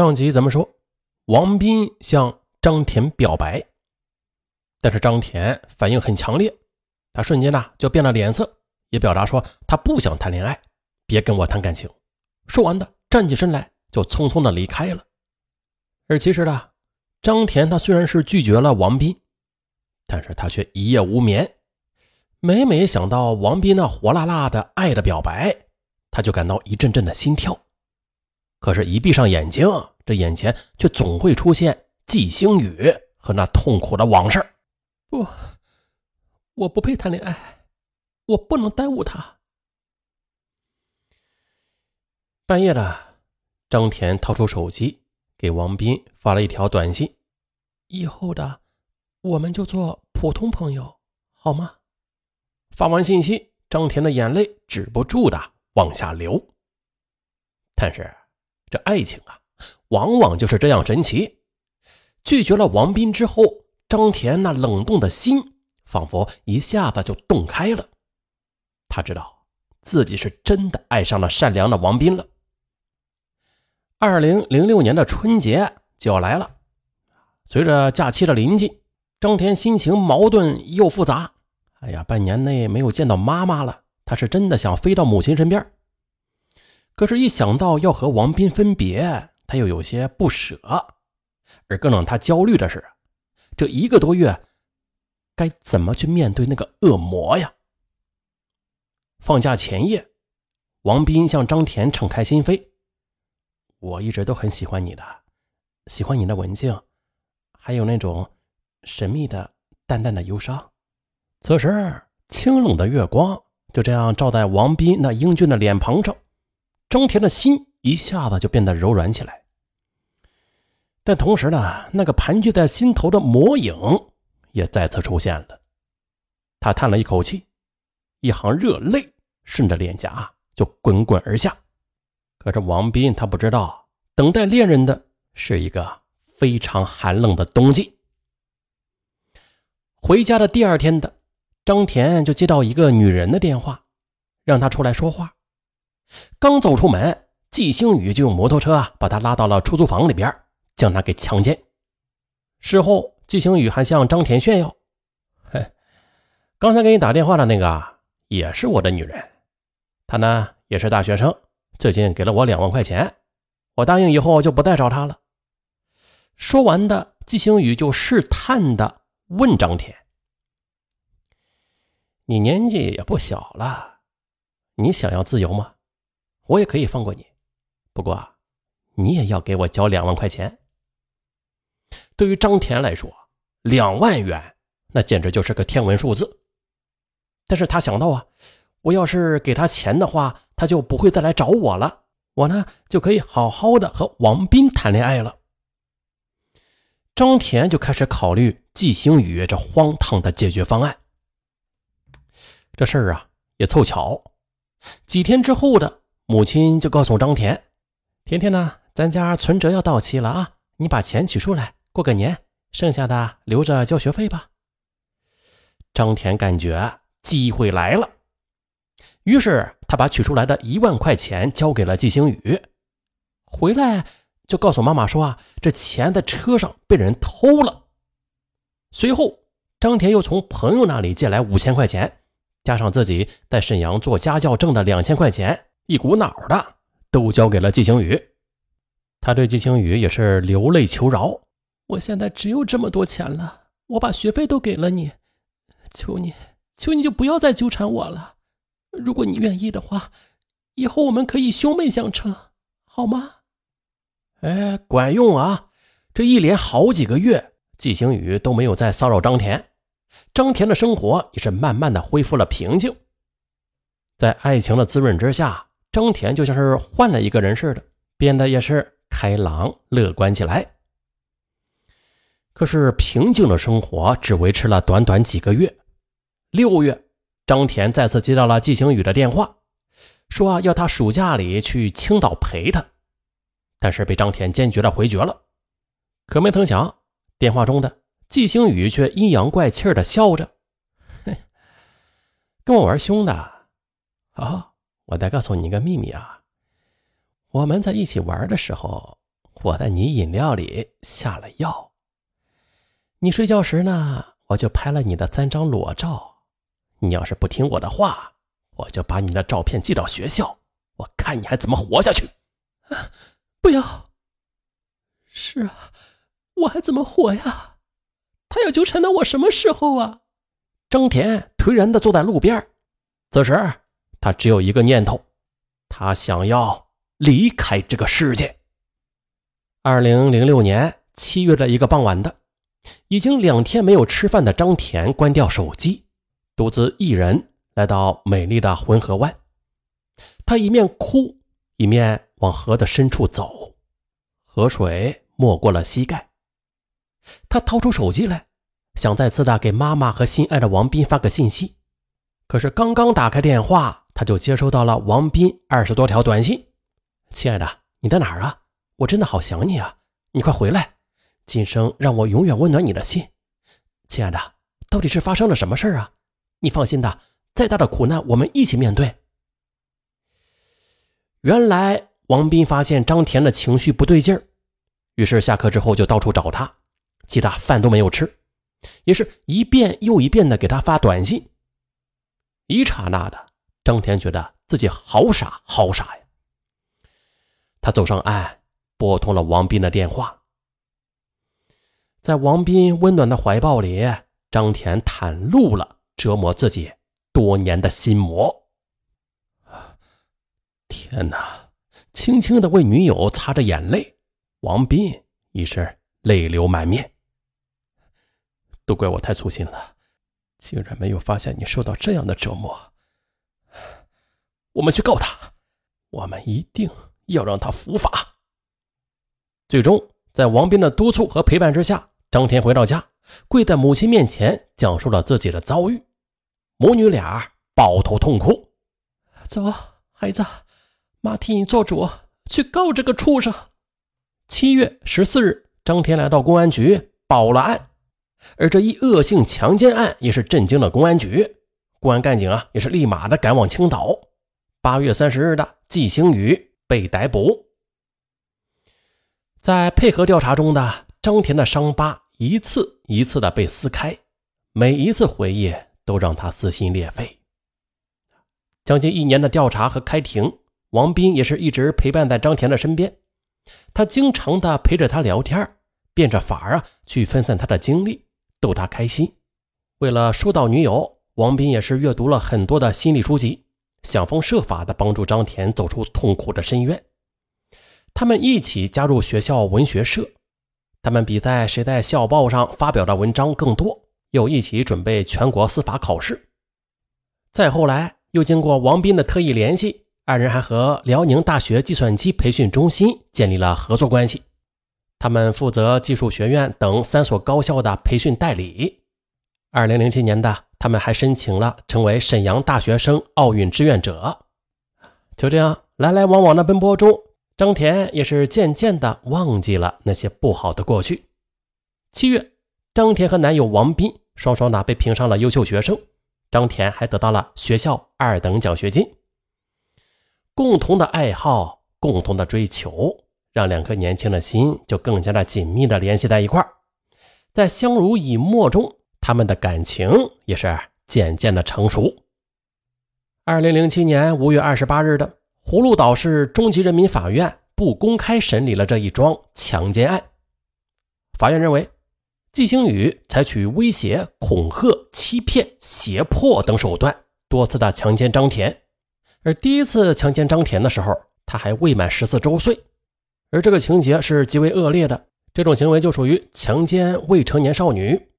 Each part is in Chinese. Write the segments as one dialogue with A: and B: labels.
A: 上集咱们说，王斌向张田表白，但是张田反应很强烈，他瞬间呢就变了脸色，也表达说他不想谈恋爱，别跟我谈感情。说完的，站起身来就匆匆的离开了。而其实呢，张田他虽然是拒绝了王斌，但是他却一夜无眠，每每想到王斌那火辣辣的爱的表白，他就感到一阵阵的心跳。可是，一闭上眼睛，这眼前却总会出现季星宇和那痛苦的往事。
B: 不，我不配谈恋爱，我不能耽误他。
A: 半夜了，张田掏出手机，给王斌发了一条短信：“
B: 以后的，我们就做普通朋友，好吗？”
A: 发完信息，张田的眼泪止不住的往下流，但是。这爱情啊，往往就是这样神奇。拒绝了王斌之后，张田那冷冻的心仿佛一下子就冻开了。他知道自己是真的爱上了善良的王斌了。二零零六年的春节就要来了，随着假期的临近，张田心情矛盾又复杂。哎呀，半年内没有见到妈妈了，他是真的想飞到母亲身边。可是，一想到要和王斌分别，他又有些不舍。而更让他焦虑的是，这一个多月该怎么去面对那个恶魔呀？放假前夜，王斌向张田敞开心扉：“我一直都很喜欢你的，喜欢你的文静，还有那种神秘的、淡淡的忧伤。”此时，清冷的月光就这样照在王斌那英俊的脸庞上。张田的心一下子就变得柔软起来，但同时呢，那个盘踞在心头的魔影也再次出现了。他叹了一口气，一行热泪顺着脸颊就滚滚而下。可是王斌他不知道，等待恋人的是一个非常寒冷的冬季。回家的第二天的张田就接到一个女人的电话，让他出来说话。刚走出门，季星宇就用摩托车啊把他拉到了出租房里边，将他给强奸。事后，季星宇还向张田炫耀：“嘿，刚才给你打电话的那个也是我的女人，她呢也是大学生，最近给了我两万块钱，我答应以后就不再找她了。”说完的，季星宇就试探的问张田：“你年纪也不小了，你想要自由吗？”我也可以放过你，不过你也要给我交两万块钱。对于张田来说，两万元那简直就是个天文数字。但是他想到啊，我要是给他钱的话，他就不会再来找我了，我呢就可以好好的和王斌谈恋爱了。张田就开始考虑季星宇这荒唐的解决方案。这事儿啊也凑巧，几天之后的。母亲就告诉张田：“甜甜呢，咱家存折要到期了啊，你把钱取出来过个年，剩下的留着交学费吧。”张田感觉机会来了，于是他把取出来的一万块钱交给了季星宇，回来就告诉妈妈说：“啊，这钱在车上被人偷了。”随后，张田又从朋友那里借来五千块钱，加上自己在沈阳做家教挣的两千块钱。一股脑的都交给了季星宇，他对季星宇也是流泪求饶：“
B: 我现在只有这么多钱了，我把学费都给了你，求你，求你就不要再纠缠我了。如果你愿意的话，以后我们可以兄妹相称，好吗？”
A: 哎，管用啊！这一连好几个月，季星宇都没有再骚扰张田，张田的生活也是慢慢的恢复了平静，在爱情的滋润之下。张田就像是换了一个人似的，变得也是开朗乐观起来。可是平静的生活只维持了短短几个月。六月，张田再次接到了季星宇的电话，说要他暑假里去青岛陪他，但是被张田坚决的回绝了。可没曾想，电话中的季星宇却阴阳怪气的笑着：“嘿，跟我玩凶的啊！” 我再告诉你一个秘密啊！我们在一起玩的时候，我在你饮料里下了药。你睡觉时呢，我就拍了你的三张裸照。你要是不听我的话，我就把你的照片寄到学校，我看你还怎么活下去。
B: 不要。是啊，我还怎么活呀？他要纠缠到我什么时候啊？
A: 张田颓然的坐在路边，此时他只有一个念头，他想要离开这个世界。二零零六年七月的一个傍晚的，已经两天没有吃饭的张田关掉手机，独自一人来到美丽的浑河湾。他一面哭，一面往河的深处走，河水没过了膝盖。他掏出手机来。想再次的给妈妈和心爱的王斌发个信息，可是刚刚打开电话，他就接收到了王斌二十多条短信：“亲爱的，你在哪儿啊？我真的好想你啊！你快回来，今生让我永远温暖你的心。亲爱的，到底是发生了什么事啊？你放心的，再大的苦难我们一起面对。”原来王斌发现张田的情绪不对劲儿，于是下课之后就到处找他，气得饭都没有吃。也是一遍又一遍的给他发短信。一刹那的，张田觉得自己好傻，好傻呀。他走上岸，拨通了王斌的电话。在王斌温暖的怀抱里，张田袒露了折磨自己多年的心魔。天哪！轻轻的为女友擦着眼泪，王斌已是泪流满面。都怪我太粗心了，竟然没有发现你受到这样的折磨。我们去告他，我们一定要让他伏法。最终，在王斌的督促和陪伴之下，张天回到家，跪在母亲面前，讲述了自己的遭遇。母女俩抱头痛哭：“
B: 走，孩子，妈替你做主，去告这个畜生。”
A: 七月十四日，张天来到公安局报了案。而这一恶性强奸案也是震惊了公安局，公安干警啊也是立马的赶往青岛。八月三十日的季星宇被逮捕。在配合调查中的张田的伤疤一次一次的被撕开，每一次回忆都让他撕心裂肺。将近一年的调查和开庭，王斌也是一直陪伴在张田的身边，他经常的陪着他聊天，变着法啊去分散他的精力。逗他开心。为了疏导女友，王斌也是阅读了很多的心理书籍，想方设法的帮助张田走出痛苦的深渊。他们一起加入学校文学社，他们比赛谁在校报上发表的文章更多，又一起准备全国司法考试。再后来，又经过王斌的特意联系，二人还和辽宁大学计算机培训中心建立了合作关系。他们负责技术学院等三所高校的培训代理。二零零七年的，他们还申请了成为沈阳大学生奥运志愿者。就这样来来往往的奔波中，张田也是渐渐的忘记了那些不好的过去。七月，张田和男友王斌双双的被评上了优秀学生，张田还得到了学校二等奖学金。共同的爱好，共同的追求。让两颗年轻的心就更加的紧密的联系在一块儿，在相濡以沫中，他们的感情也是渐渐的成熟。二零零七年五月二十八日的葫芦岛市中级人民法院不公开审理了这一桩强奸案。法院认为，季星宇采取威胁、恐吓、欺骗、胁迫等手段，多次的强奸张田，而第一次强奸张田的时候，他还未满十四周岁。而这个情节是极为恶劣的，这种行为就属于强奸未成年少女，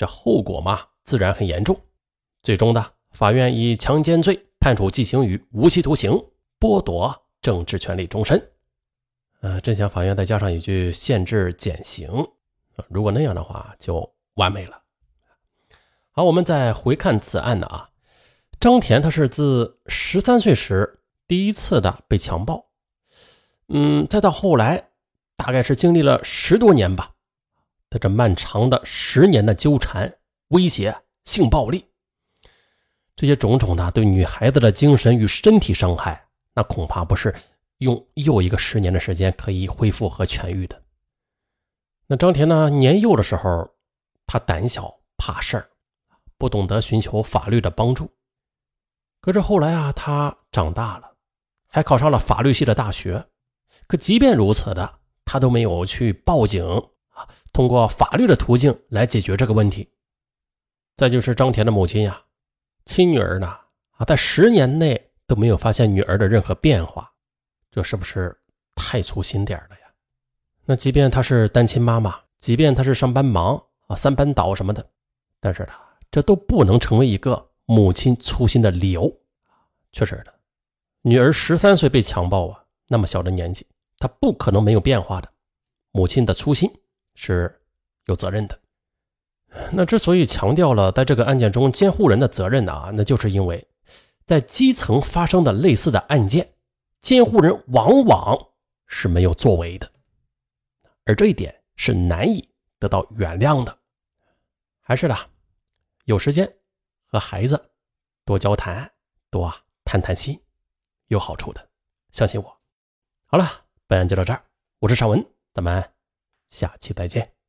A: 这后果嘛，自然很严重。最终的，法院以强奸罪判处季星宇无期徒刑，剥夺政治权利终身。呃，真想法院再加上一句限制减刑，如果那样的话就完美了。好，我们再回看此案的啊，张田他是自十三岁时第一次的被强暴。嗯，再到后来，大概是经历了十多年吧。在这漫长的十年的纠缠、威胁、性暴力，这些种种的对女孩子的精神与身体伤害，那恐怕不是用又一个十年的时间可以恢复和痊愈的。那张田呢？年幼的时候，他胆小怕事儿，不懂得寻求法律的帮助。可是后来啊，他长大了，还考上了法律系的大学。可即便如此的，他都没有去报警啊，通过法律的途径来解决这个问题。再就是张田的母亲呀，亲女儿呢啊，在十年内都没有发现女儿的任何变化，这是不是太粗心点了呀？那即便她是单亲妈妈，即便她是上班忙啊、三班倒什么的，但是呢，这都不能成为一个母亲粗心的理由。确实的，女儿十三岁被强暴啊，那么小的年纪，她不可能没有变化的。母亲的粗心是有责任的。那之所以强调了在这个案件中监护人的责任啊，那就是因为，在基层发生的类似的案件，监护人往往是没有作为的，而这一点是难以得到原谅的。还是的，有时间和孩子多交谈，多谈谈心，有好处的，相信我。好了，本案就到这儿，我是尚文，咱们下期再见。